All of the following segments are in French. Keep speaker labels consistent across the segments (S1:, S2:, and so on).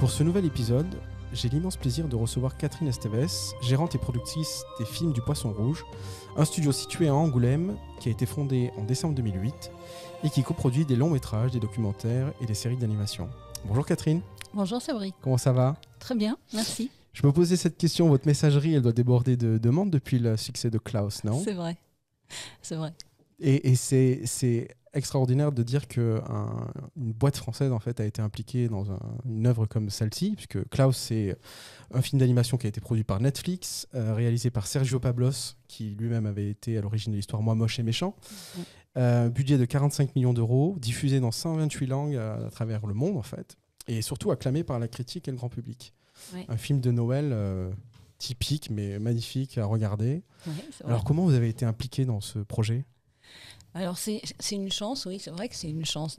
S1: Pour ce nouvel épisode, j'ai l'immense plaisir de recevoir Catherine Esteves, gérante et productrice des films du Poisson Rouge, un studio situé à Angoulême qui a été fondé en décembre 2008 et qui coproduit des longs métrages, des documentaires et des séries d'animation. Bonjour Catherine.
S2: Bonjour Sabri.
S1: Comment ça va?
S2: Très bien, merci.
S1: Je me posais cette question, votre messagerie, elle doit déborder de demandes depuis le succès de Klaus, non?
S2: C'est vrai. C'est vrai.
S1: Et, et c'est extraordinaire de dire que une boîte française en fait a été impliquée dans une œuvre comme celle-ci, puisque Klaus c'est un film d'animation qui a été produit par Netflix, euh, réalisé par Sergio Pablos, qui lui-même avait été à l'origine de l'histoire Moi moche et méchant. Mm-hmm. Euh, budget de 45 millions d'euros, diffusé dans 128 langues à, travers le monde en fait, et surtout acclamé par la critique et le grand public. Un film de Noël. Euh, typique mais magnifique à regarder. Alors comment vous avez été impliqué dans ce projet?
S2: Alors c'est une chance, oui, c'est vrai que c'est une chance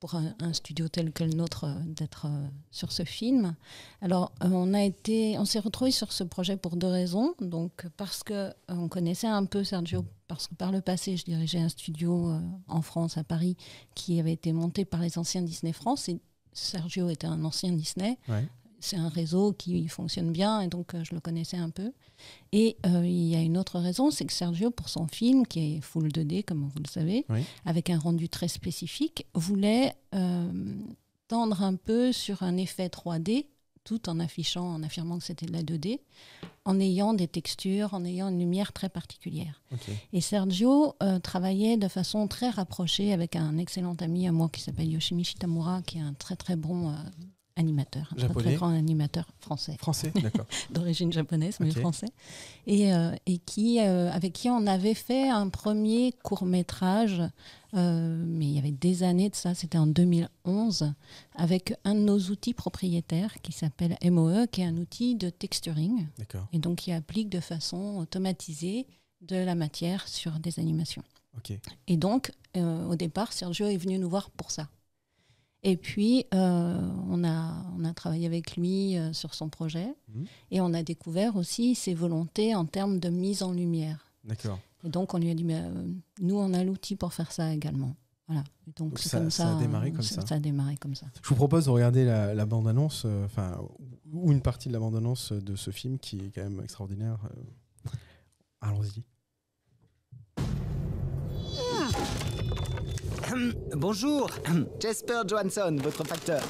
S2: pour un, studio tel que le nôtre euh, d'être euh, sur ce film. Alors euh, on a été, on s'est retrouvé sur ce projet pour deux raisons. Donc parce que on connaissait un peu Sergio, parce que par le passé je dirigeais un studio en France à Paris qui avait été monté par les anciens Disney France. Et Sergio était un ancien Disney. C'est un réseau qui fonctionne bien et donc je le connaissais un peu. Et euh, il y a une autre raison, c'est que Sergio, pour son film, qui est full 2D, comme vous le savez, avec un rendu très spécifique, voulait euh, tendre un peu sur un effet 3D, tout en affichant, en affirmant que c'était de la 2D, en ayant des textures, en ayant une lumière très particulière. Et Sergio euh, travaillait de façon très rapprochée avec un excellent ami à moi qui s'appelle Yoshimichi Tamura, qui est un très très bon animateur, un très, grand animateur français.
S1: Français, d'accord.
S2: D'origine japonaise, mais français. Et, euh, et qui, euh, avec qui on avait fait un premier court métrage, euh, mais il y avait des années de ça, c'était en 2011, avec un de nos outils propriétaires qui s'appelle MOE, qui est un outil de texturing. Et donc qui applique de façon automatisée de la matière sur des animations. Et donc, au départ, Sergio est venu nous voir pour ça. Et puis, euh, on, a, on a travaillé avec lui euh, sur son projet mhm. et on a découvert aussi ses volontés en termes de mise en lumière.
S1: D'accord.
S2: Et donc, on lui a dit, mais, euh, nous, on a l'outil pour faire ça également. Voilà.
S1: donc, ça, comme ça, ça, a démarré comme ça.
S2: Ça a démarré comme ça.
S1: Je vous propose de regarder la, la bande-annonce, enfin, ou une partie de la bande-annonce de ce film qui est quand même extraordinaire. Allons-y.
S3: Bonjour, Jasper Johansson, votre facteur.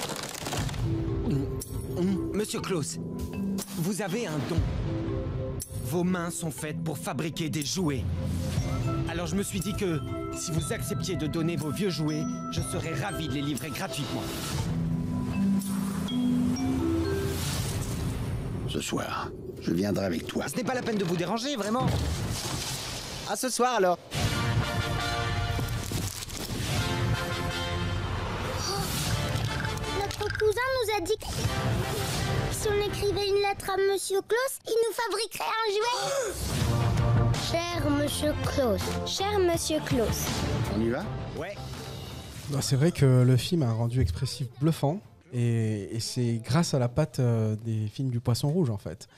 S3: Monsieur Klaus, vous avez un don. Vos mains sont faites pour fabriquer des jouets. Alors je me suis dit que si vous acceptiez de donner vos vieux jouets, je serais ravi de les livrer gratuitement.
S4: Ce soir, je viendrai avec toi.
S3: Ce n'est pas la peine de vous déranger, vraiment. À ce soir alors.
S5: A dit que si on écrivait une lettre à Monsieur Klaus, il nous fabriquerait un jouet. Cher Monsieur Klaus, cher Monsieur Klaus.
S4: On y va?
S3: Ouais.
S1: C'est vrai que le film a un rendu expressif bluffant et, c'est grâce à la patte euh, des films du Poisson Rouge en fait.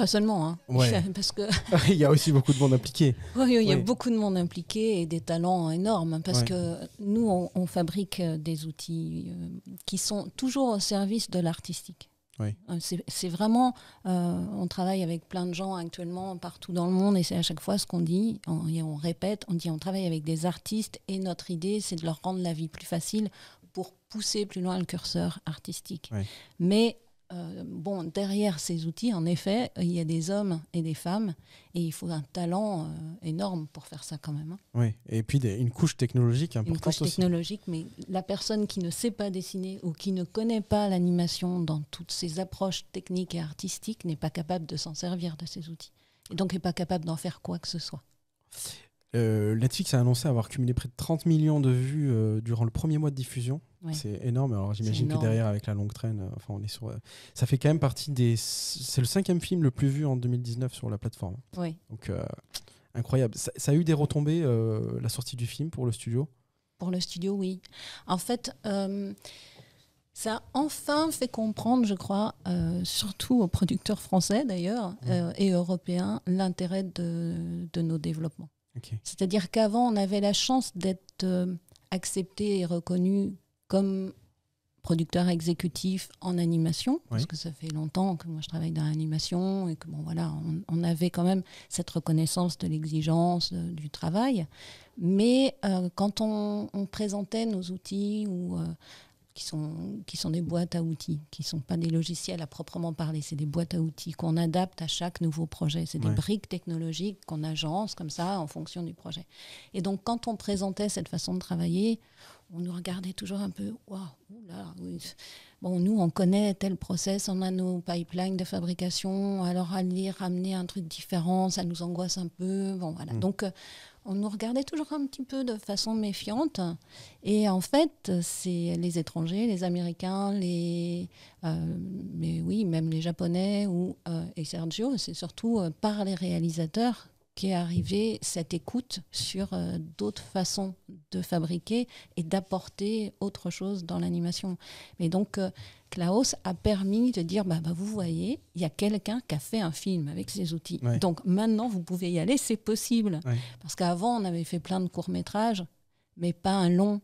S2: Pas seulement, hein.
S1: parce que il y a aussi beaucoup de monde impliqué.
S2: Oui, il y a beaucoup de monde impliqué et des talents énormes, hein, parce que nous, on, fabrique euh, des outils euh, qui sont toujours au service de l'artistique.
S1: Oui.
S2: Euh, c'est vraiment, on travaille avec plein de gens actuellement partout dans le monde et c'est à chaque fois ce qu'on dit, on, et on répète, on dit on travaille avec des artistes et notre idée c'est de leur rendre la vie plus facile pour pousser plus loin le curseur artistique. Mais euh, bon, derrière ces outils, en effet, il y a des hommes et des femmes, et il faut un talent euh, énorme pour faire ça quand même. Hein.
S1: Oui, et puis une couche technologique importante
S2: Une couche technologique, mais la personne qui ne sait pas dessiner ou qui ne connaît pas l'animation dans toutes ses approches techniques et artistiques n'est pas capable de s'en servir de ces outils, et donc n'est pas capable d'en faire quoi que ce soit.
S1: Euh, Netflix a annoncé avoir cumulé près de 30 millions de vues durant le premier mois de diffusion. C'est énorme. Alors j'imagine que derrière, avec la longue traîne, euh, enfin, on est sur. ça fait quand même partie des. C'est le cinquième film le plus vu en 2019 sur la plateforme.
S2: Oui.
S1: Donc incroyable. Ça, a eu des retombées la sortie du film pour le studio?
S2: Pour le studio, oui. En fait. Ça a enfin fait comprendre, je crois, surtout aux producteurs français d'ailleurs et européens, l'intérêt de, de, nos développements. C'est-à-dire qu'avant, on avait la chance d'être euh, accepté et reconnu comme producteur exécutif en animation, parce que ça fait longtemps que moi je travaille dans l'animation et que bon voilà, on, avait quand même cette reconnaissance de l'exigence du travail. Mais euh, quand on, présentait nos outils ou euh, qui sont, qui sont des boîtes à outils, qui ne sont pas des logiciels à proprement parler, c'est des boîtes à outils qu'on adapte à chaque nouveau projet. C'est des briques technologiques qu'on agence comme ça en fonction du projet. Et donc quand on présentait cette façon de travailler, on nous regardait toujours un peu, waouh, Bon, nous, on connaît tel process, on a nos pipelines de fabrication, alors aller ramener un truc différent, ça nous angoisse un peu. Bon, voilà. Mm. Donc, euh, on nous regardait toujours un petit peu de façon méfiante. Et en fait, c'est les étrangers, les Américains, les, euh, mais oui, même les Japonais ou, euh, et Sergio, c'est surtout par les réalisateurs est arrivé cette écoute sur euh, d'autres façons de fabriquer et d'apporter autre chose dans l'animation. Mais donc, euh, Klaus a permis de dire, bah, bah, vous voyez, il y a quelqu'un qui a fait un film avec ces outils. Donc maintenant, vous pouvez y aller, c'est possible. Parce qu'avant, on avait fait plein de courts-métrages, mais pas un long.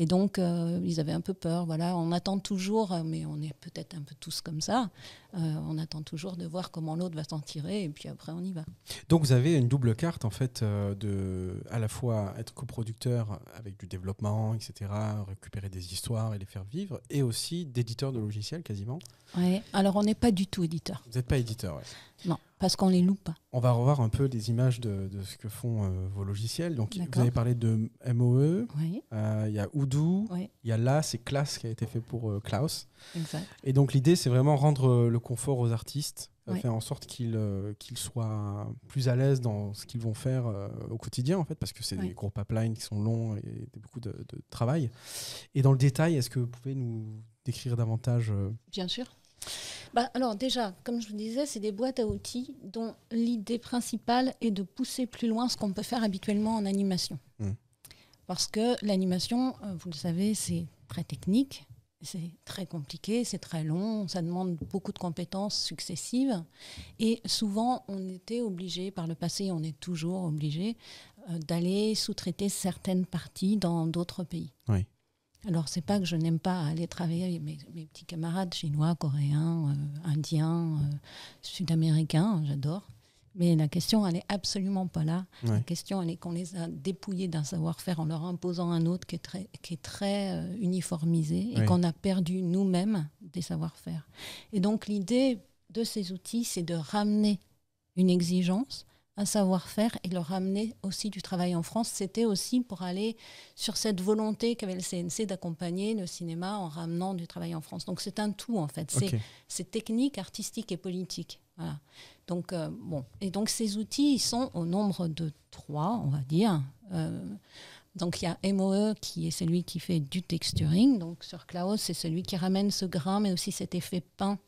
S2: Et donc, euh, ils avaient un peu peur. Voilà, on attend toujours, mais on est peut-être un peu tous comme ça. Euh, on attend toujours de voir comment l'autre va s'en tirer, et puis après, on y va.
S1: Donc, vous avez une double carte, en fait, euh, de à la fois être coproducteur avec du développement, etc., récupérer des histoires et les faire vivre, et aussi d'éditeur de logiciels quasiment.
S2: Oui, alors on n'est pas du tout éditeur.
S1: Vous n'êtes pas éditeur, oui.
S2: Non, parce qu'on les loupe pas.
S1: On va revoir un peu les images de, ce que font euh, vos logiciels. Donc, vous avez parlé de MOE, euh, il y a Odoo, il y a là, c'est Class qui a été fait pour euh, Klaus. Exact. Et donc, l'idée, c'est vraiment rendre le confort aux artistes, faire en sorte qu'ils qu'ils soient plus à l'aise dans ce qu'ils vont faire au quotidien, en fait, parce que c'est des gros pipelines qui sont longs et beaucoup de, de travail. Et dans le détail, est-ce que vous pouvez nous décrire davantage
S2: Bien sûr. Bah, alors déjà, comme je vous disais, c'est des boîtes à outils dont l'idée principale est de pousser plus loin ce qu'on peut faire habituellement en animation. Hmm. Parce que l'animation, euh, vous le savez, c'est très technique, c'est très compliqué, c'est très long, ça demande beaucoup de compétences successives. Et souvent, on était obligé, par le passé, on est toujours obligé, euh, d'aller sous-traiter certaines parties dans d'autres pays. Oui. Alors, c'est pas que je n'aime pas aller travailler avec mes, petits camarades chinois, coréens, euh, indiens, euh, sud-américains, j'adore. Mais la question, elle n'est absolument pas là. La question, elle est qu'on les a dépouillés d'un savoir-faire en leur imposant un autre qui est très, qui est très euh, uniformisé et qu'on a perdu nous-mêmes des savoir-faire. Et donc, l'idée de ces outils, c'est de ramener une exigence un savoir-faire et le ramener aussi du travail en France. C'était aussi pour aller sur cette volonté qu'avait le CNC d'accompagner le cinéma en ramenant du travail en France. Donc c'est un tout en fait. C'est technique, artistique et politique. Voilà. Donc euh, bon. Et donc ces outils, ils sont au nombre de trois, on va dire. Euh, donc il y a MOE qui est celui qui fait du texturing. Donc sur Klaus, c'est celui qui ramène ce grain, mais aussi cet effet peint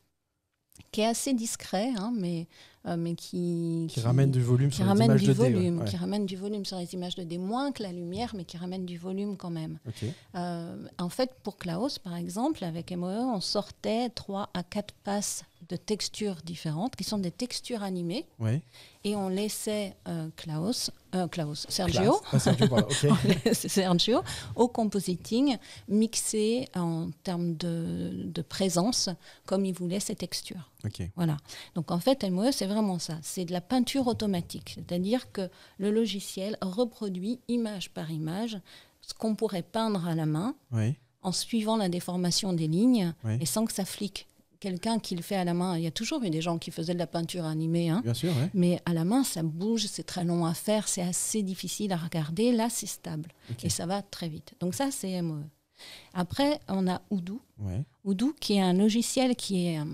S2: qui est assez discret, hein, mais, euh, mais qui,
S1: qui, ramène du volume sur les images de
S2: volume, Qui ramène du volume sur les images de D, moins que la lumière, mais qui ramène du volume quand même. Euh, en fait, pour Klaus, par exemple, avec MOE, on sortait 3 à 4 passes de textures différentes, qui sont des textures animées. Et on laissait euh, Klaus, euh, Klaus, Sergio, ah, Sergio, au compositing, mixer en termes de, de, présence, comme il voulait ces textures. Voilà. Donc en fait, MOE, c'est vraiment ça. C'est de la peinture automatique. C'est-à-dire que le logiciel reproduit image par image ce qu'on pourrait peindre à la main. en suivant la déformation des lignes et sans que ça flique quelqu'un qui le fait à la main. Il y a toujours eu des gens qui faisaient de la peinture animée. Hein.
S1: Bien sûr,
S2: Mais à la main, ça bouge, c'est très long à faire, c'est assez difficile à regarder. Là, c'est stable. Et ça va très vite. Donc ça, c'est MOE. Après, on a Odoo. Ouais. Odoo, qui est un logiciel qui est... Euh,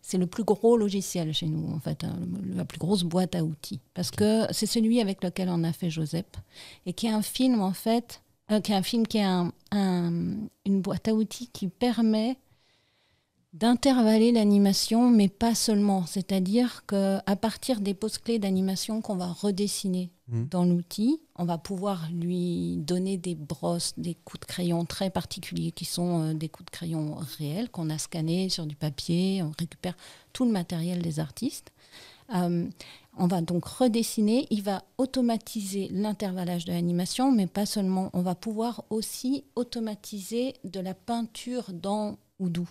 S2: c'est le plus gros logiciel chez nous, en fait, hein, la plus grosse boîte à outils. Parce que c'est celui avec lequel on a fait Joseph. Et qui est un film, en fait, euh, qui est un film qui est un, une boîte à outils qui permet d'intervaller l'animation, mais pas seulement. C'est-à-dire qu'à partir des poses clés d'animation qu'on va redessiner mmh. dans l'outil, on va pouvoir lui donner des brosses, des coups de crayon très particuliers qui sont euh, des coups de crayon réels qu'on a scannés sur du papier. On récupère tout le matériel des artistes. Euh, On va donc redessiner, il va automatiser l'intervallage de l'animation, mais pas seulement, on va pouvoir aussi automatiser de la peinture dans Odoo.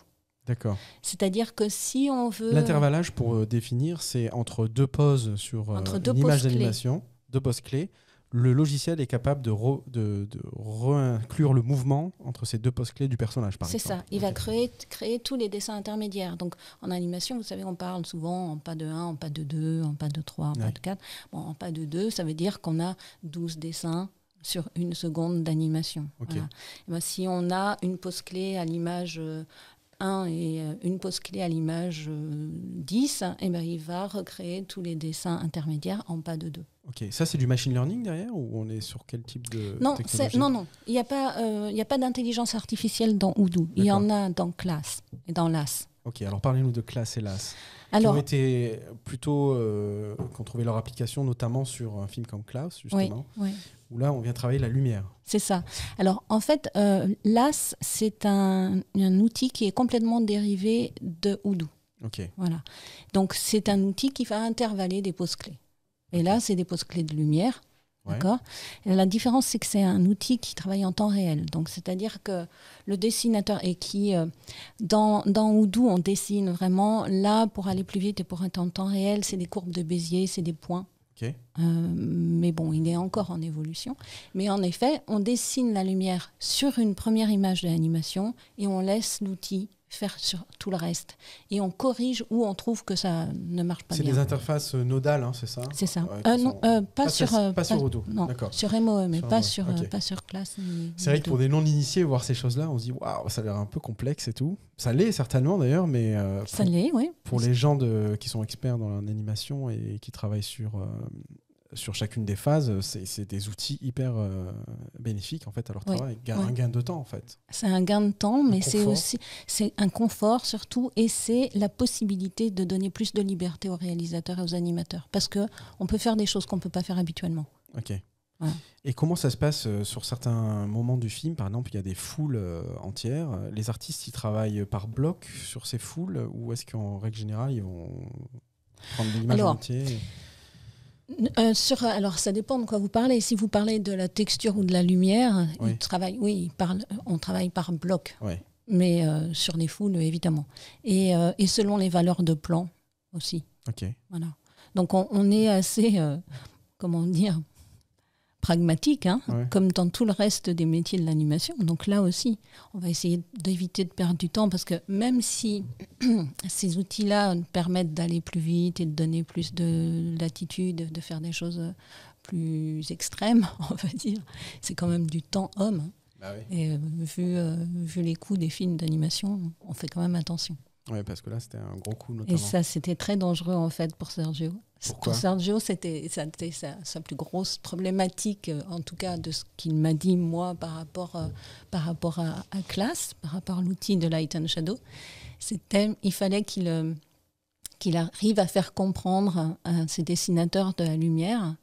S1: D'accord.
S2: C'est-à-dire que si on veut...
S1: L'intervallage, pour euh, définir, c'est entre deux poses sur euh,
S2: Entre deux
S1: une image d'animation, deux poses clés. Le logiciel est capable de, re- de, de réinclure le mouvement entre ces deux poses clés du personnage, par
S2: C'est ça, il va créer, créer tous les dessins intermédiaires. Donc en animation, vous savez, on parle souvent en pas de 1, en pas de 2, en pas de 3, en pas de 4. Bon, en pas de 2, ça veut dire qu'on a 12 dessins sur une seconde d'animation.
S1: Ok.
S2: Voilà. Eh ben, si on a une pose clé à l'image euh, 1 et euh, une pose clé à l'image euh, 10, eh ben, il va recréer tous les dessins intermédiaires en pas de 2.
S1: Ok, ça c'est du machine learning derrière ou on est sur quel type de
S2: Non,
S1: technologie
S2: non, non. Il n'y a pas, euh, y a pas d'intelligence artificielle dans Odoo. Il y en a dans Class et dans LAS.
S1: Ok, alors parlez-nous de classe et LAS.
S2: Alors,
S1: qui ont été plutôt euh, qui ont trouvé leur application notamment sur un film comme Klaus
S2: oui,
S1: justement
S2: oui.
S1: où là on vient travailler la lumière.
S2: C'est ça. Alors, en fait, euh, LAS, c'est un, un outil qui est complètement dérivé de Odoo.
S1: Ok,
S2: Voilà. Donc, c'est un outil qui va intervaller des poses clés. Et là, c'est des poses clés de lumière.
S1: Ouais.
S2: D'accord Et La différence, c'est que c'est un outil qui travaille en temps réel. Donc, c'est-à-dire que le dessinateur et qui, euh, dans, dans Odoo, on dessine vraiment. Là, pour aller plus vite et pour être en temps réel, c'est des courbes de Bézier, c'est des points. Euh, mais bon, il est encore en évolution. Mais en effet, on dessine la lumière sur une première image de l'animation et on laisse l'outil faire sur tout le reste. Et on corrige où on trouve que ça ne marche pas
S1: c'est
S2: bien.
S1: des interfaces euh, nodales, hein, c'est ça?
S2: C'est ça.
S1: Ouais,
S2: Euh, non, euh, pas,
S1: pas
S2: sur, euh,
S1: pas sur Odoo,
S2: Non,
S1: d'accord.
S2: sur MOE, mais
S1: Sur
S2: pas
S1: MOE,
S2: sur, pas sur classe.
S1: C'est vrai que pour des non-initiés, voir ces choses-là, on se dit waouh, ça a l'air un peu complexe et tout. Ça l'est certainement d'ailleurs, mais
S2: Ça l'est, oui.
S1: pour les gens de, qui sont experts dans l'animation et qui travaillent sur, sur chacune des phases, c'est des outils hyper euh, bénéfiques en fait à leur
S2: Oui,
S1: travail.
S2: Oui.
S1: Un gain de temps en fait.
S2: C'est un gain de temps, mais c'est aussi c'est un confort surtout, et c'est la possibilité de donner plus de liberté aux réalisateurs et aux animateurs, parce que on peut faire des choses qu'on peut pas faire habituellement.
S1: Ok. Et comment ça se passe euh, sur certains moments du film? Par exemple, il y a des foules euh, entières. Les artistes, ils travaillent par bloc sur ces foules ou est-ce qu'en règle générale, ils vont prendre l'image entière et-
S2: Euh, sur, alors, ça dépend de quoi vous parlez. Si vous parlez de la texture ou de la lumière,
S1: Oui.
S2: oui, on travaille par bloc, mais euh, sur des foules, évidemment. Et, euh, et selon les valeurs de plan aussi.
S1: Ok.
S2: Voilà. Donc, on, on est assez, comment dire, pragmatique, hein,
S1: Ouais.
S2: comme dans tout le reste des métiers de l'animation. Donc là aussi, on va essayer d'éviter de perdre du temps parce que même si ces outils-là permettent d'aller plus vite et de donner plus de latitude, de faire des choses plus extrêmes, on va dire, c'est quand même du temps homme. hein.
S1: Bah oui.
S2: Et euh, vu, euh, vu les coûts des films d'animation, on fait quand même attention.
S1: Ouais, parce que là, c'était un gros coup
S2: Et
S1: notamment.
S2: ça, c'était très dangereux en fait pour Sergio.
S1: Pourquoi
S2: pour Sergio, c'était sa, plus grosse problématique, euh, en tout cas de ce qu'il m'a dit moi par rapport, euh, par rapport à, à Class, par rapport à l'outil de Light and Shadow. C'était, il fallait qu'il euh, qu'il arrive à faire comprendre à ces dessinateurs de la lumière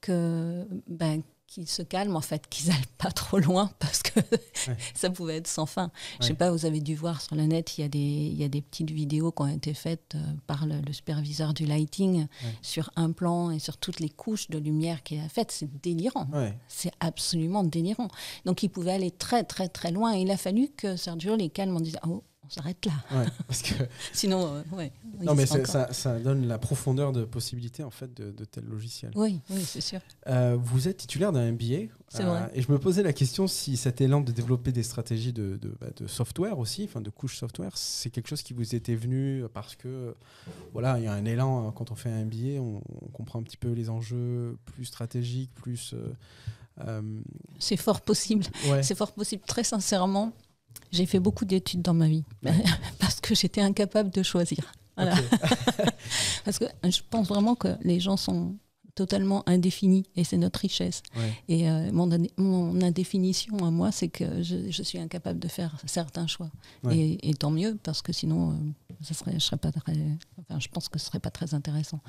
S2: que ben, qu'ils se calment en fait, qu'ils n'aillent pas trop loin parce que ça pouvait être sans fin. Je sais
S1: Ouais.
S2: pas, vous avez dû voir sur le net, il y a des, il y a des petites vidéos qui ont été faites euh, par le, le superviseur du lighting sur un plan et sur toutes les couches de lumière qu'il a faites. C'est délirant.
S1: Ouais.
S2: C'est absolument délirant. Donc il pouvait aller très très très loin. Et il a fallu que Sergio les calme en disant oh, on s'arrête là.
S1: Ouais, parce que
S2: Sinon, euh, ouais.
S1: non, mais ça, ça donne la profondeur de possibilités en fait de, de tels logiciels.
S2: Oui, oui, c'est sûr.
S1: Euh, vous êtes titulaire d'un MBA. euh,
S2: vrai.
S1: Et je me posais la question si cet élan de développer des stratégies de, de, bah, de software aussi, enfin de couches software, c'est quelque chose qui vous était venu parce que voilà, il y a un élan euh, quand on fait un MBA, on, on comprend un petit peu les enjeux plus stratégiques, plus. euh, euh,
S2: C'est fort possible.
S1: ouais.
S2: C'est fort possible. Très sincèrement, j'ai fait beaucoup d'études dans ma vie parce que j'étais incapable de choisir. Voilà. Parce que je pense vraiment que les gens sont totalement indéfinis et c'est notre richesse.
S1: Ouais.
S2: Et euh, mon, indé- mon indéfinition à moi, c'est que je, je suis incapable de faire certains choix.
S1: Ouais.
S2: Et, et tant mieux, parce que sinon, euh, ça serait, je, serais pas très, enfin, je pense que ce serait pas très intéressant.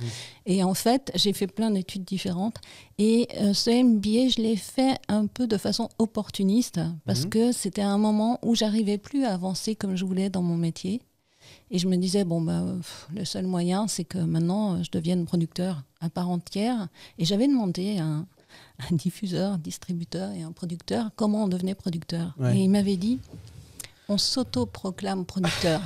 S2: Et en fait, j'ai fait plein d'études différentes. Et euh, ce MBA, je l'ai fait un peu de façon opportuniste, parce
S1: Mhm.
S2: que c'était un moment où j'arrivais plus à avancer comme je voulais dans mon métier. Et je me disais, bon, bah, pff, le seul moyen, c'est que maintenant, euh, je devienne producteur à part entière. Et j'avais demandé à un, un diffuseur, un distributeur et un producteur comment on devenait producteur.
S1: Ouais.
S2: Et il m'avait dit, on s'auto-proclame producteur.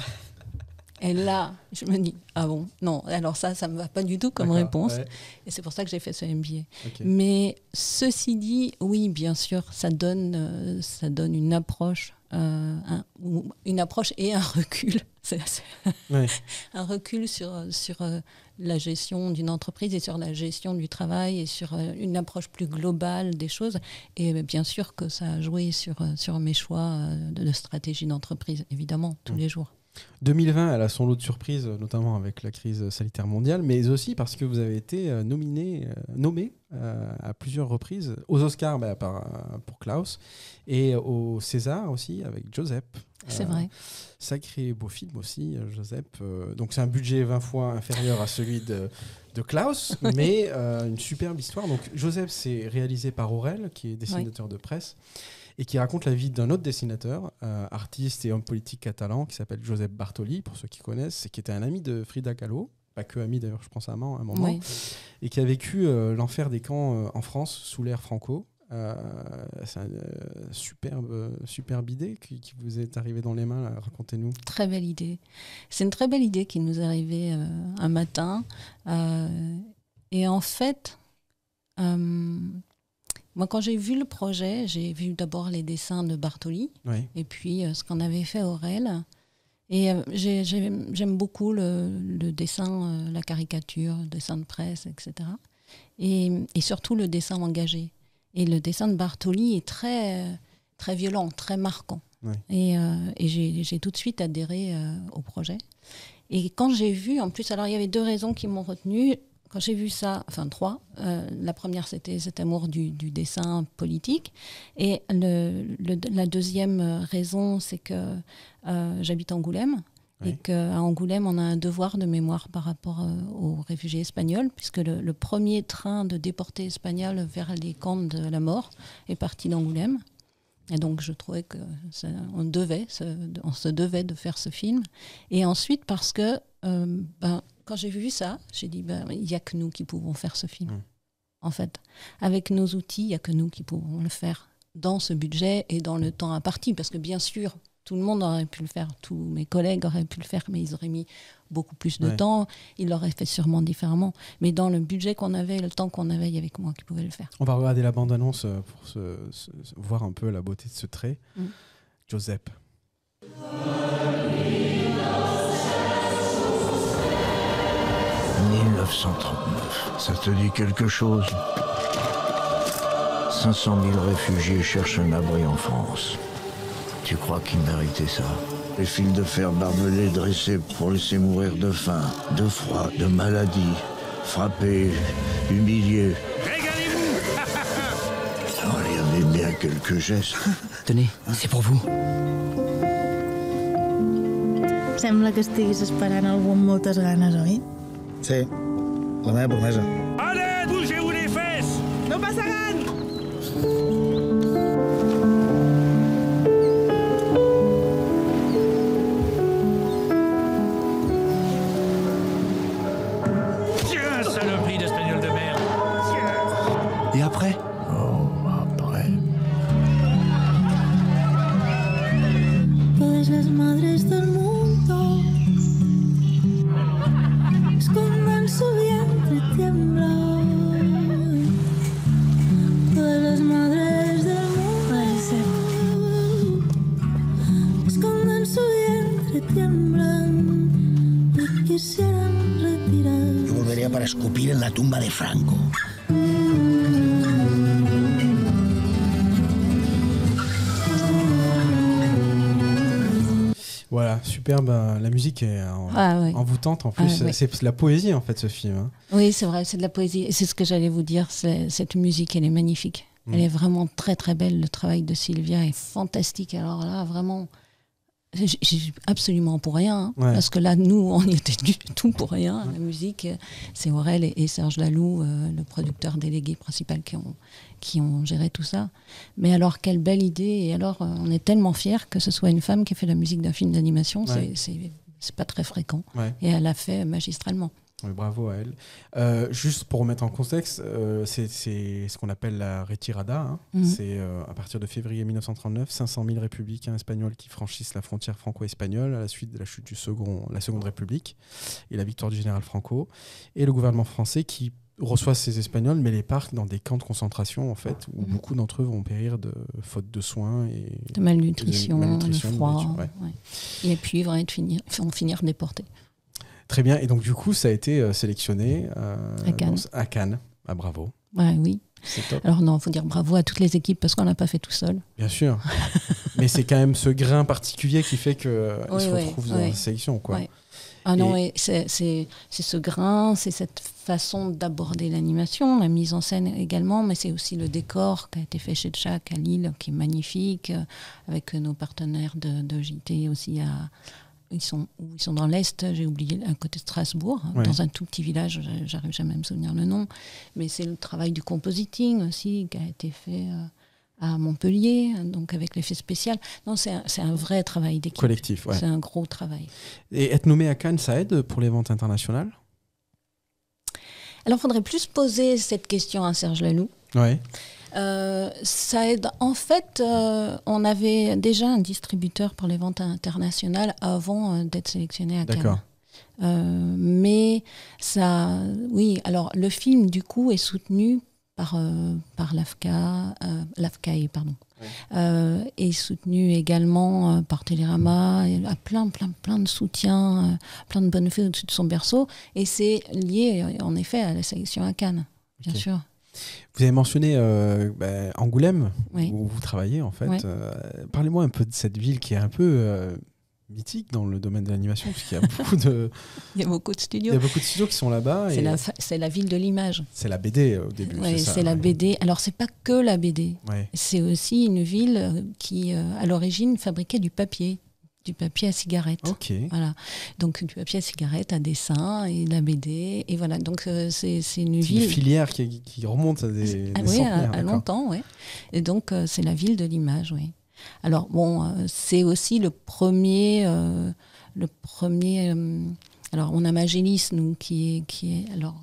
S2: et là, je me dis, ah bon, non, alors ça, ça me va pas du tout comme réponse.
S1: ouais,
S2: Et c'est pour ça que j'ai fait ce MBA. Mais ceci dit, oui, bien sûr, ça donne, euh, ça donne une approche, un- ou une approche et un recul. Un recul sur, sur euh, la gestion d'une entreprise et sur la gestion du travail et sur euh, une approche plus globale des choses. Et euh, bien sûr que ça a joué sur, euh, sur mes choix euh, de, de stratégie d'entreprise, évidemment, tous
S1: Mm.
S2: les jours.
S1: 2020, elle a son lot de surprises, notamment avec la crise sanitaire mondiale, mais aussi parce que vous avez été euh, nominé, euh, nommé euh, à plusieurs reprises aux Oscars bah, par, euh, pour Klaus et au César aussi avec Joseph.
S2: C'est
S1: Euh,
S2: vrai.
S1: Sacré beau film aussi, Joseph. Euh, donc c'est un budget 20 fois inférieur à celui de, de Klaus, mais une superbe histoire. Donc Joseph, c'est réalisé par Aurel, qui est dessinateur de presse, et qui raconte la vie d'un autre dessinateur, euh, artiste et homme politique catalan, qui s'appelle Joseph Bartoli, pour ceux qui connaissent, et qui était un ami de Frida Kahlo. Pas que ami d'ailleurs, je pense à un moment, un moment
S2: Oui.
S1: et qui a vécu euh, l'enfer des camps euh, en France sous l'ère Franco. Euh, c'est un superbe, superbe idée qui, qui vous est arrivée dans les mains, racontez-nous.
S2: Très belle idée. C'est une très belle idée qui nous est arrivée un matin. Et en fait, moi, quand j'ai vu le projet, j'ai vu d'abord les dessins de Bartoli
S1: Oui,
S2: et puis ce qu'on avait fait Aurel. Et euh, j'ai- j'ai- j'aime beaucoup le, le dessin, euh, la caricature, le dessin de presse, etc. Et, et surtout le dessin engagé. Et le dessin de Bartoli est très, très violent, très marquant. Et, euh, et j'ai tout de suite adhéré euh, au projet. Et quand j'ai vu, en plus, alors il y avait deux raisons qui m'ont retenu. Quand j'ai vu ça, enfin trois, euh, la première c'était cet amour du, du dessin politique. Et le, le- la deuxième euh, raison, c'est que euh, j'habite Angoulême. Et qu'à Angoulême, on a un devoir de mémoire par rapport euh, aux réfugiés espagnols, puisque le, le premier train de déportés espagnols vers les camps de la mort est parti d'Angoulême. Et donc, je trouvais que ça- on devait, se, on se devait de faire ce film. Et ensuite, parce que euh, ben, quand j'ai vu ça, j'ai dit, ben, il n'y a que nous qui pouvons faire ce film.
S1: Mm.
S2: En fait, avec nos outils, il n'y a que nous qui pouvons le faire dans ce budget et dans le temps imparti. Parce que bien sûr, tout le monde aurait pu le faire, tous mes collègues auraient pu le faire, mais ils auraient mis beaucoup plus de
S1: Ouais.
S2: temps, ils l'auraient fait sûrement différemment. Mais dans le budget qu'on avait, le temps qu'on avait, il y avait que moi qui pouvais le faire.
S1: on va regarder la bande-annonce euh, pour se, se- se- voir un peu la beauté de ce trait.
S2: Mm.
S1: Joseph.
S6: « 1939. Ça te dit quelque chose? 500 000 réfugiés cherchent un abri en France. Tu crois qu'ils méritaient ça Les fils de fer barbelés dressés pour laisser mourir de faim, de froid, de maladie, frappés, humiliés.
S3: Régalez-vous
S6: Oh, il y avait bien quelques gestes.
S7: Tenez, c'est pour vous.
S8: Sembla que estiguis esperant algú amb moltes ganes, oi?
S9: Sí, la meva promesa.
S3: Allez, bougez-vous
S8: quisieran retirar.
S9: Yo volvería para escupir en la tumba de Franco.
S1: Voilà, superbe. euh, la musique est en-
S2: Ah,
S1: envoûtante en plus.
S2: Ah, ouais.
S1: C'est la poésie en fait ce film. hein.
S2: Oui, c'est vrai, c'est de la poésie. C'est ce que j'allais vous dire. Cette musique, elle est magnifique.
S1: Mm.
S2: Elle est vraiment très, très belle. Le travail de Sylvia est fantastique. Alors là, vraiment, absolument pour rien. hein.
S1: Ouais.
S2: Parce que là, nous, on y était du tout pour rien. La musique, c'est Aurel et, et Serge Laloux, euh, le producteur délégué principal, qui ont, qui ont géré tout ça. Mais alors, quelle belle idée. Et alors, euh, on est tellement fiers que ce soit une femme qui a fait la musique d'un film d'animation.
S1: Ouais.
S2: C'est- pas très fréquent.
S1: Ouais.
S2: Et elle a fait magistralement.
S1: Bravo à elle. Euh, juste pour remettre en contexte, euh, c'est ce qu'on appelle la retirada. hein.
S2: Mhm.
S1: C'est euh, à partir de février 1939, 500 000 républicains espagnols qui franchissent la frontière franco-espagnole à la suite de la chute du second, la Seconde République et la victoire du général Franco. Et le gouvernement français qui reçoit ces Espagnols mais les parque dans des camps de concentration en fait où
S2: Mhm.
S1: beaucoup d'entre eux vont périr de faute de soins et
S2: De malnutrition, de
S1: de
S2: froid.
S1: nourriture, ouais.
S2: ouais. Et puis, ils vont, être finir, vont finir déportés.
S1: Très bien. Et donc du coup, ça a été euh, sélectionné euh,
S2: À Cannes.
S1: dans- à Cannes. Ah, bravo.
S2: Ouais, oui.
S1: C'est top.
S2: Alors non, il faut dire bravo à toutes les équipes parce qu'on l'a pas fait tout seul.
S1: Bien sûr. Mais c'est quand même ce grain particulier qui fait qu'il
S2: Oui,
S1: se
S2: oui,
S1: retrouve dans la sélection. Quoi.
S2: Ah non,
S1: Et-
S2: c'est ce grain, c'est cette façon d'aborder l'animation, la mise en scène également, mais c'est aussi le décor qui a été fait chez Tchak à Lille, qui est magnifique, euh, avec nos partenaires de, de JT aussi à. Ils sont, où ils sont dans l'Est, j'ai oublié, à côté de Strasbourg, hein,
S1: Ouais.
S2: dans un tout petit village, j'a- j'arrive jamais à me souvenir le nom. Mais c'est le travail du compositing aussi qui a été fait euh, à Montpellier, donc avec l'effet spécial. Non, c'est un, un vrai travail d'équipe.
S1: Collectif, ouais.
S2: C'est un gros travail.
S1: Et être nommé à Cannes, ça aide pour les ventes internationales?
S2: Alors, il faudrait plus poser cette question à Serge Laloux.
S1: Ouais.
S2: Euh, ça aide. En fait, euh, on avait déjà un distributeur pour les ventes internationales avant euh, d'être sélectionné à Cannes. Mais ça, oui. Alors, le film du coup est soutenu par par l'AFCA, pardon, est soutenu également par Télérama, et a plein, plein, plein de soutien, plein de bonnes fées au-dessus de son berceau, et c'est lié en effet à la sélection à Cannes, bien sûr.
S1: Vous avez mentionné euh, bah, Angoulême,
S2: Oui.
S1: où vous travaillez en fait. Euh, Parlez-moi un peu de cette ville qui est un peu euh, mythique dans le domaine de l'animation, puisqu'il y a beaucoup de,
S2: Il y a beaucoup de
S1: il
S2: studios.
S1: y a beaucoup de studios qui sont là-bas.
S2: C'est
S1: et
S2: la, ville de l'image.
S1: C'est la BD au début.
S2: Ouais,
S1: c'est
S2: la. BD. Alors, c'est pas que la BD. C'est aussi une ville qui, à l'origine, fabriquait du papier, du papier à cigarette. Voilà. Donc, du papier à cigarette à dessin et la BD. Et voilà. Donc, euh, c'est une
S1: filière qui, qui remonte à des,
S2: Ah
S1: des
S2: oui,
S1: centenaires,
S2: à, longtemps, oui. Et donc, euh, c'est la ville de l'image, oui. Alors, bon, euh, c'est aussi le premier. le premier alors, on a Magélis, nous, qui est. Qui est alors,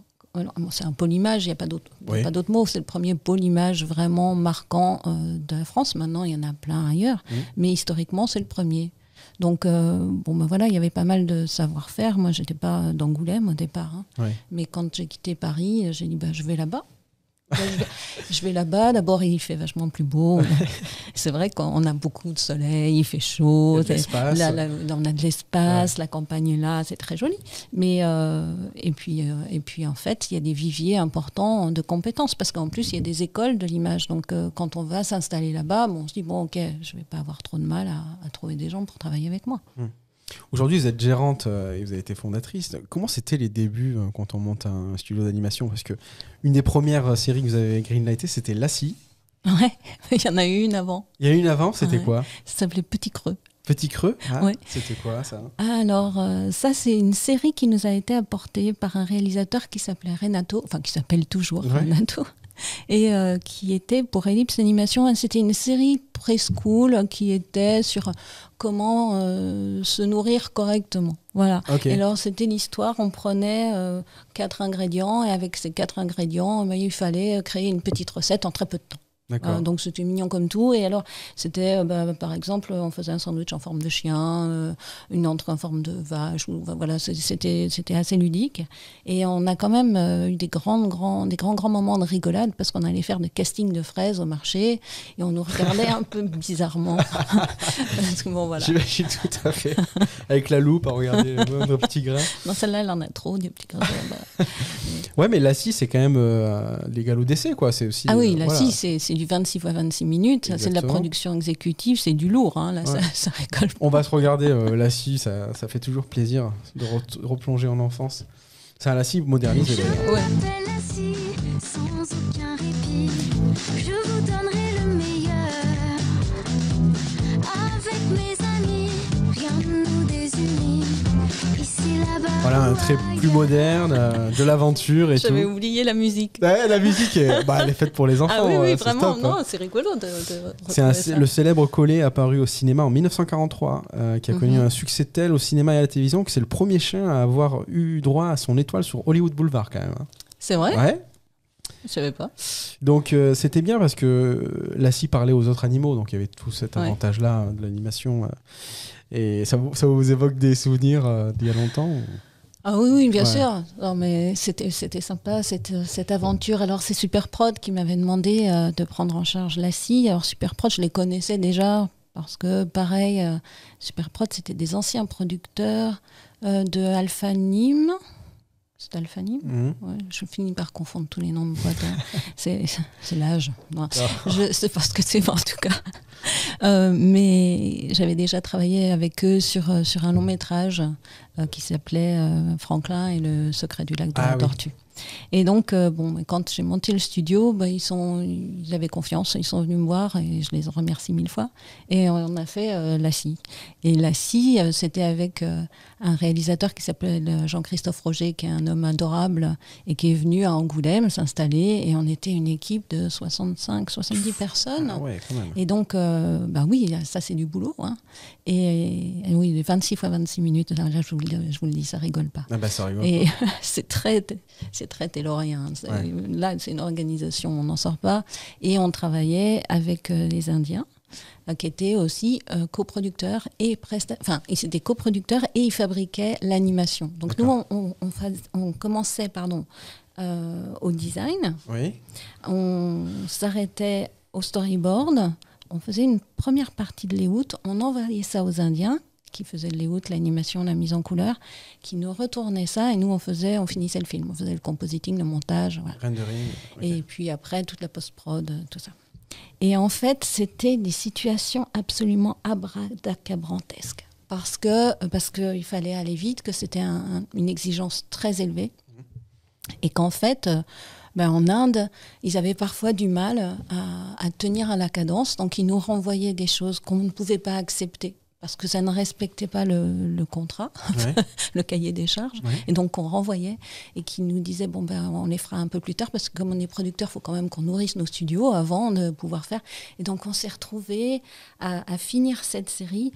S2: c'est un pôle image, il n'y a pas d'autre
S1: Oui.
S2: mot. C'est le premier pôle image vraiment marquant de la France. Maintenant, il y en a plein ailleurs. Mais historiquement, c'est le premier. Donc, euh, bon, ben voilà, il y avait pas mal de savoir-faire. Moi, j'étais pas d'Angoulême au départ. hein.
S1: Ouais.
S2: Mais quand j'ai quitté Paris, j'ai dit, bah, je vais là-bas. Je vais- là-bas. D'abord, il fait vachement plus beau. C'est vrai qu'on a beaucoup de soleil, il fait chaud.
S1: Il
S2: là, là, on a de l'espace, la campagne est là, c'est très joli. Mais euh, et puis euh, et puis en fait, il y a des viviers importants de compétences parce qu'en plus il y a des écoles de l'image. Donc euh, quand on va s'installer là-bas, bon, on se dit bon ok, je vais pas avoir trop de mal à, à trouver des gens pour travailler avec moi.
S1: Aujourd'hui, vous êtes gérante euh, et vous avez été fondatrice. Comment c'était les débuts euh, quand on monte un studio d'animation? Parce que une des premières euh, séries que vous avez greenlightées, c'était Lassie.
S2: Ouais, il y en a eu une avant.
S1: Il y a eu une avant, c'était
S2: Ouais.
S1: quoi?
S2: Ça s'appelait Petit Creux.
S1: Petit Creux Ah,
S2: Ouais.
S1: C'était quoi ça?
S2: Alors, euh, ça, c'est une série qui nous a été apportée par un réalisateur qui s'appelait Renato, enfin qui s'appelle toujours
S1: Ouais.
S2: Renato, et euh, qui était pour Ellipse Animation. C'était une série preschool qui était sur comment euh, se nourrir correctement. Voilà. Et alors, c'était l'histoire, on prenait euh, quatre ingrédients, et avec ces quatre ingrédients, ben, il fallait créer une petite recette en très peu de temps. Voilà, donc c'était mignon comme tout. Et alors, c'était, euh, bah, par exemple, on faisait un sandwich en forme de chien, euh, une entrée en forme de vache. Ou, voilà, c'était, assez ludique. Et on a quand même euh, eu des grands, grands, des grands, grands moments de rigolade parce qu'on allait faire des castings de fraises au marché et on nous regardait un peu bizarrement. parce que bon, voilà.
S1: J'imagine tout à fait. Avec la loupe à regarder le moindre petit grain.
S2: Non, celle-là, elle en a trop, des petits grains. Bah,
S1: Ouais, mais Lassie, c'est quand même euh, légal au décès, quoi. C'est aussi.
S2: Ah oui,
S1: euh,
S2: là,
S1: voilà.
S2: c'est du 26 x 26 minutes. C'est de la production exécutive, c'est du lourd. Hein, là,
S1: Ouais.
S2: ça, ça rigole
S1: On va se regarder euh, Lassie, ça, ça fait toujours plaisir de re- replonger en enfance. C'est un Lassie modernisé d'ailleurs.
S2: Ouais.
S5: m'appelle ainsi, sans aucun répit. Je vous donnerai le meilleur. Avec mes amis, rien ne nous désunit.
S1: Voilà, un trait plus moderne, euh, de l'aventure et tout.
S2: J'avais oublié la musique.
S1: Ouais, la musique, est, bah, elle est faite pour les enfants.
S2: Ah oui, oui,
S1: euh,
S2: vraiment,
S1: top,
S2: non,
S1: hein.
S2: c'est rigolo de. de
S1: C'est le célèbre collet apparu au cinéma en 1943, euh, qui a connu
S2: Mhm.
S1: un succès tel au cinéma et à la télévision que c'est le premier chien à avoir eu droit à son étoile sur Hollywood Boulevard quand même. hein.
S2: C'est vrai?
S1: Ouais.
S2: Je savais pas.
S1: Donc euh, c'était bien parce que Lassie parlait aux autres animaux, donc il y avait tout cet avantage-là euh, de l'animation. Et ça, vous- ça vous évoque des souvenirs euh, d'il y a longtemps ou-
S2: Ah oui, oui, bien
S1: Ouais.
S2: sûr. Non, mais c'était, c'était sympa, cette, cette aventure. Alors, c'est Superprod qui m'avait demandé euh, de prendre en charge la scie. Alors, Superprod, je les connaissais déjà parce que, pareil, euh, Superprod, c'était des anciens producteurs de Alpha Nîmes. Nîmes
S1: Mhm.
S2: Ouais, je finis par confondre tous les noms de boîtes. hein. c'est, l'âge. Non, Je sais pas ce que c'est, en tout cas. Euh, mais j'avais déjà travaillé avec eux sur, euh, sur un long métrage euh, qui s'appelait Franklin et le secret du lac de
S1: Ah
S2: la
S1: oui.
S2: tortue. Et donc, euh, bon, quand j'ai monté le studio, bah, ils, sont, ils avaient confiance, ils sont venus me voir et je les remercie mille fois. Et on a fait euh, La Scie. Et La Scie, euh, c'était avec euh, un réalisateur qui s'appelle Jean-Christophe Roger, qui est un homme adorable et qui est venu à Angoulême s'installer. Et on était une équipe de 65, 70 personnes.
S1: Ah ouais, quand même.
S2: Et donc, bah oui, ça c'est du boulot. hein. Et, et oui, 26 fois 26 minutes, là, là, je, vous le, je vous le dis, ça rigole pas.
S1: Ah bah ça rigole.
S2: Et c'est très, c'est très taylorien. C'est-
S1: Ouais.
S2: Là, c'est une organisation, on n'en sort pas. Et on travaillait avec euh, les Indiens, euh, qui étaient aussi euh, coproducteurs et Enfin, ils étaient coproducteurs et ils fabriquaient l'animation. Donc nous, on, on- on fas- on commençait, pardon, euh, au design
S1: Oui.
S2: on s'arrêtait au storyboard, on faisait une première partie de layout, on envoyait ça aux Indiens qui faisaient le layout, l'animation, la mise en couleur, qui nous retournaient ça et nous on faisait, on finissait le film, on faisait le compositing, le montage, voilà.
S1: Rendering.
S2: et puis après toute la post-prod, euh, tout ça. Et en fait, c'était des situations absolument abracadabrantesques. Parce que parce qu'il fallait aller vite, que c'était un- un- une exigence très élevée. Et qu'en fait, euh, ben, en Inde, ils avaient parfois du mal à, à tenir à la cadence. Donc, ils nous renvoyaient des choses qu'on ne pouvait pas accepter parce que ça ne respectait pas le, le contrat,
S1: Ouais.
S2: le cahier des charges.
S1: Ouais.
S2: Et donc, on renvoyait et qui nous disaient bon, ben, on les fera un peu plus tard parce que comme on est producteur, il faut quand même qu'on nourrisse nos studios avant de pouvoir faire. Et donc, on s'est retrouvés à, à finir cette série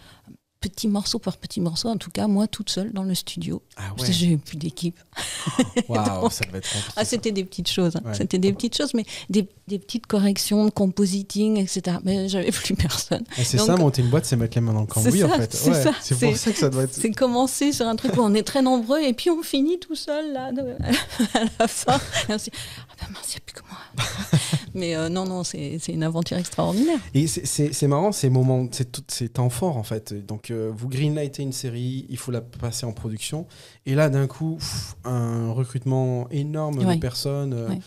S2: petit morceau par petit morceau, en tout cas moi toute seule dans le studio.
S1: Ah
S2: Parce
S1: ouais.
S2: que j'ai plus d'équipe.
S1: Waouh,
S2: Donc-
S1: ça devait être compliqué.
S2: Ah, c'était des petites choses. hein.
S1: Ouais.
S2: C'était des petites choses, mais des, des petites corrections de compositing, etc. Mais j'avais plus personne.
S1: Et c'est ça, monter une boîte, c'est mettre les mains dans le cambouis en fait.
S2: c'est
S1: Ouais,
S2: ça,
S1: C'est pour ça que ça doit être.
S2: C'est commencer sur un truc où on est très nombreux et puis on finit tout seul là à la fin. Et on se dit, ah ben mince, il n'y a plus que moi. Mais euh, non, non, c'est une aventure extraordinaire.
S1: Et c'est- marrant ces moments, c'est tout- ces temps forts en fait. Donc euh, vous greenlightez une série, il faut la passer en production. Et là d'un coup, pff, un recrutement énorme
S2: Ouais.
S1: de personnes, euh,
S2: Ouais.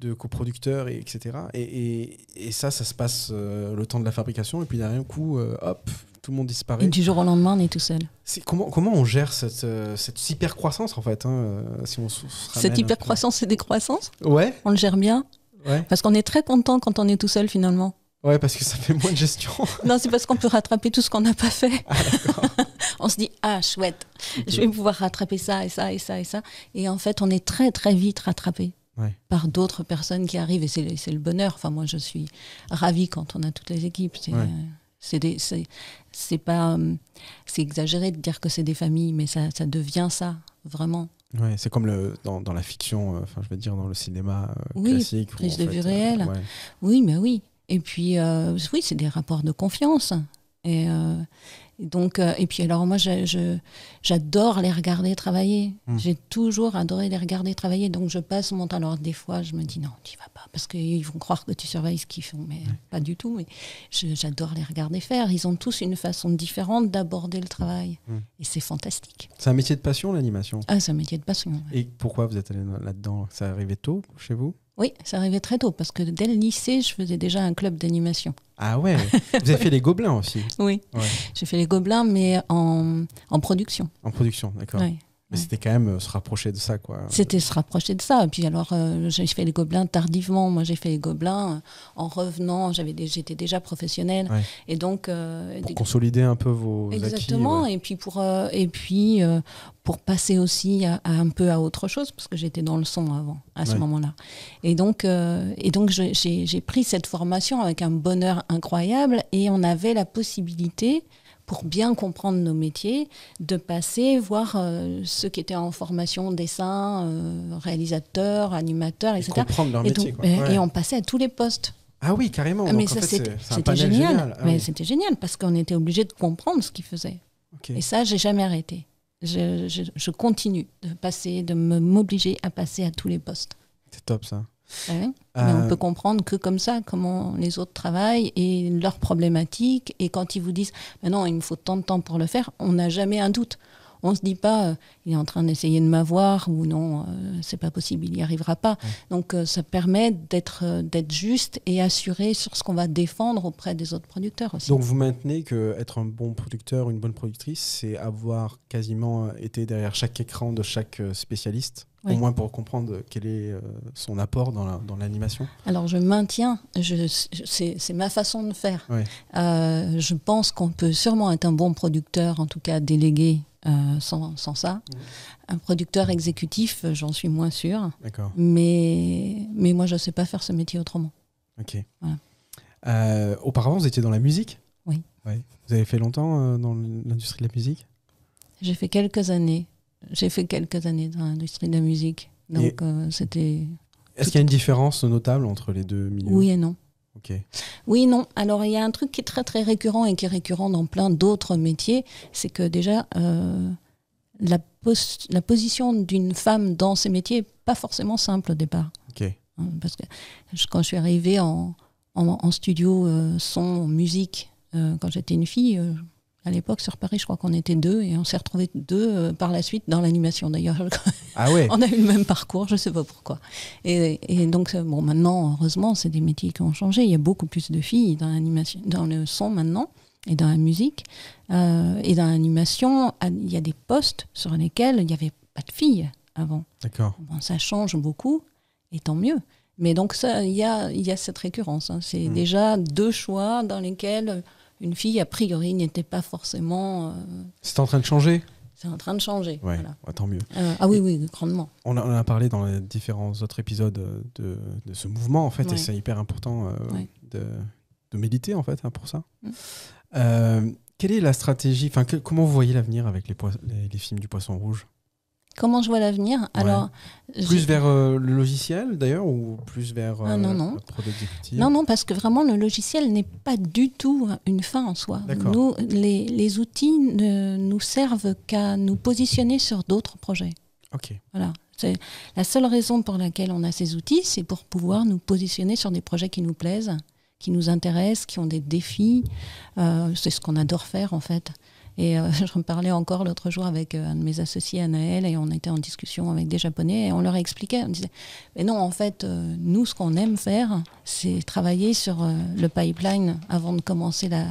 S1: de coproducteurs, et, etc. Et, et- et ça, ça se passe le temps de la fabrication. Et puis d'un coup, hop, tout le monde disparaît.
S2: Et du jour au lendemain, on est tout seul.
S1: Comment, comment on gère cette, cette hyper croissance en fait hein, si on, se- se
S2: Cette hyper croissance et décroissance,
S1: Ouais,
S2: on le gère bien?
S1: Ouais,
S2: Parce qu'on est très content quand on est tout seul finalement.
S1: ouais, parce que ça fait moins de gestion.
S2: Non, c'est parce qu'on peut rattraper tout ce qu'on n'a pas fait. on se dit, ah, chouette, je vais pouvoir rattraper ça et ça et ça et ça. Et en fait, on est très, très vite rattrapé
S1: Ouais.
S2: par d'autres personnes qui arrivent. Et c'est le bonheur. Enfin, moi, je suis ravie quand on a toutes les équipes. C'est
S1: Ouais.
S2: euh, c'est pas. euh, c'est exagéré de dire que c'est des familles, mais ça, ça devient ça, vraiment.
S1: Ouais, c'est comme le, dans, dans la fiction, euh, enfin je veux dire dans le cinéma euh,
S2: Oui,
S1: classique.
S2: prise de vue
S1: euh,
S2: réelle.
S1: ouais.
S2: Oui, mais oui. Et puis, euh, oui, c'est des rapports de confiance. Et, et donc, euh, et puis alors moi, j'adore les regarder travailler.
S1: Mm.
S2: J'ai toujours adoré les regarder travailler. Donc, je passe mon temps. Alors, des fois, je me dis non, tu vas pas, parce qu'ils vont croire que tu surveilles ce qu'ils font, mais pas du tout. Mais j'adore les regarder faire. Ils ont tous une façon différente d'aborder le travail,
S1: Mm.
S2: et c'est fantastique.
S1: C'est un métier de passion l'animation?
S2: Ah, c'est un métier de passion. ouais.
S1: Et pourquoi vous êtes allé là-dedans? Ça arrivait tôt chez vous?
S2: Oui, ça arrivait très tôt parce que dès le lycée, je faisais déjà un club d'animation.
S1: Ah ouais Vous avez fait les Gobelins aussi
S2: Oui,
S1: Ouais.
S2: j'ai fait les Gobelins, mais en, en production.
S1: En production, d'accord.
S2: Ouais.
S1: Mais c'était quand même euh, se rapprocher de ça, quoi.
S2: C'était se rapprocher de ça. Et puis alors, euh, j'ai fait les gobelins tardivement. Moi, j'ai fait les gobelins euh, en revenant. J'avais, j'étais déjà professionnelle.
S1: Ouais.
S2: Et donc, euh,
S1: Pour
S2: des-
S1: consolider un peu vos
S2: exactement.
S1: acquis. ouais.
S2: Et puis pour, euh, et puis pour passer aussi à, à un peu à autre chose, parce que j'étais dans le son avant, à ce
S1: Ouais.
S2: moment-là. Et donc, et donc j'ai pris cette formation avec un bonheur incroyable. Et on avait la possibilité pour bien comprendre nos métiers, de passer voir euh, ceux qui étaient en formation dessin, euh, réalisateur, animateur,
S1: Et
S2: etc.
S1: comprendre leur
S2: et,
S1: métier,
S2: donc-
S1: quoi.
S2: et-
S1: Ouais.
S2: et on passait à tous les postes.
S1: Ah oui, carrément.
S2: Ah, mais ça, c'était, génial.
S1: Ah
S2: mais
S1: oui.
S2: c'était génial parce qu'on était obligé de comprendre ce qu'ils faisaient.
S1: Ok.
S2: Et ça, j'ai jamais arrêté. Je, je- je continue de passer, de m'obliger à passer à tous les postes.
S1: C'est top, ça.
S2: Ouais. Mais
S1: Euh,
S2: on peut comprendre que comme ça, comment les autres travaillent et leurs problématiques. Et quand ils vous disent, mais non, il me faut tant de temps pour le faire, on n'a jamais un doute. On ne se dit pas, euh, il est en train d'essayer de m'avoir ou non, euh, c'est pas possible, il n'y arrivera pas. Donc euh, ça permet d'être d'être juste et assuré sur ce qu'on va défendre auprès des autres producteurs aussi.
S1: Donc vous maintenez que être un bon producteur, une bonne productrice, c'est avoir quasiment été derrière chaque écran de chaque spécialiste, Au moins pour comprendre quel est euh, son apport dans la- dans l'animation.
S2: Alors je maintiens, je, c'est ma façon de faire.
S1: Ouais.
S2: Euh, je pense qu'on peut sûrement être un bon producteur, en tout cas délégué, euh, sans, sans ça. Un producteur exécutif, j'en suis moins sûre.
S1: D'accord.
S2: Mais, mais moi, je ne sais pas faire ce métier autrement.
S1: Ok.
S2: Voilà.
S1: Auparavant, vous étiez dans la musique?
S2: Oui.
S1: Vous avez fait longtemps dans l'industrie de la musique?
S2: J'ai fait quelques années. J'ai fait quelques années dans l'industrie de la musique. Donc euh, c'était
S1: Est-ce qu'il y a une différence notable entre les deux milieux?
S2: Oui et non.
S1: Ok.
S2: Oui, non. Alors, il y a un truc qui est très, très récurrent et qui est récurrent dans plein d'autres métiers, c'est que déjà, euh, la, pos- la position d'une femme dans ces métiers n'est pas forcément simple au départ.
S1: Ok.
S2: Hein, Parce que je- quand je suis arrivée en, en, en studio euh, son, musique, euh, quand j'étais une fille, à l'époque sur Paris, je crois qu'on était deux et on s'est retrouvés deux euh, par la suite dans l'animation d'ailleurs.
S1: Ah ouais
S2: on a eu le même parcours, je sais pas pourquoi. Et, et donc, euh, bon, maintenant, heureusement, c'est des métiers qui ont changé. Il y a beaucoup plus de filles dans l'animation, dans le son maintenant et dans la musique. Euh, et dans l'animation, il y a des postes sur lesquels il n'y avait pas de filles avant.
S1: D'accord.
S2: Bon, ça change beaucoup, et tant mieux. Mais donc, il y a, il y a cette récurrence. hein. C'est
S1: Mm.
S2: déjà deux choix dans lesquels une fille, a priori, n'était pas forcément. euh,
S1: C'est en train de changer?
S2: C'est en train de changer.
S1: Ouais,
S2: voilà.
S1: tant mieux.
S2: Euh, ah oui, oui, grandement.
S1: On, en a parlé dans les différents autres épisodes euh, de, de ce mouvement, en fait,
S2: Ouais.
S1: et c'est hyper important euh,
S2: Ouais.
S1: de, de méditer, en fait, hein, pour ça.
S2: Mm.
S1: Quelle est la stratégie Enfin, que- comment vous voyez l'avenir avec les, poi- les, les films du Poisson Rouge?
S2: Comment je vois l'avenir Alors,
S1: Plus vers euh, le logiciel, d'ailleurs, ou plus vers
S2: Ah, non, non.
S1: prod exécutive
S2: Non, non, parce que vraiment, le logiciel n'est pas du tout une fin en soi. Nous, les, les outils ne nous servent qu'à nous positionner sur d'autres projets.
S1: Ok.
S2: Voilà. C'est la seule raison pour laquelle on a ces outils, c'est pour pouvoir nous positionner sur des projets qui nous plaisent, qui nous intéressent, qui ont des défis. Euh, c'est ce qu'on adore faire en fait. Et euh, je me parlais encore l'autre jour avec euh, un de mes associés, Anaël, et on était en discussion avec des Japonais, et on leur expliquait, on disait, mais non, en fait, euh, nous, ce qu'on aime faire, c'est travailler sur euh, le pipeline avant de commencer la,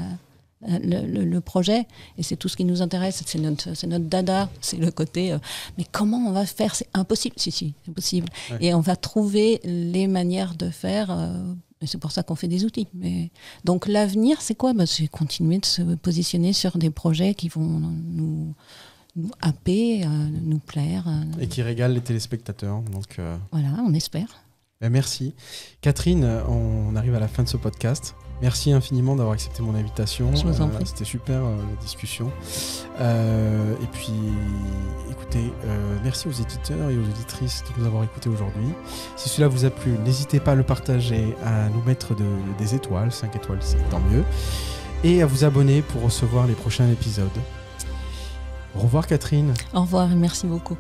S2: le, le- le projet. Et c'est tout ce qui nous intéresse, c'est notre, c'est notre dada, c'est le côté, euh, mais comment on va faire? C'est impossible. Si, si, c'est possible.
S1: Ouais.
S2: Et on va trouver les manières de faire. euh, et c'est pour ça qu'on fait des outils. Mais... Donc l'avenir, c'est quoi? Bah, C'est continuer de se positionner sur des projets qui vont nous, nous happer, euh, nous plaire. euh,
S1: Et qui régale les téléspectateurs. Donc, euh,
S2: voilà, on espère.
S1: ben, merci. Catherine, on arrive à la fin de ce podcast. Merci infiniment d'avoir accepté mon invitation. Euh. C'était super euh, la discussion. Euh, et puis, écoutez, merci aux éditeurs et aux éditrices de nous avoir écoutés aujourd'hui. Si cela vous a plu, n'hésitez pas à le partager, à nous mettre de- des étoiles, 5 étoiles c'est tant mieux, et à vous abonner pour recevoir les prochains épisodes. Au revoir Catherine.
S2: Au revoir et merci beaucoup.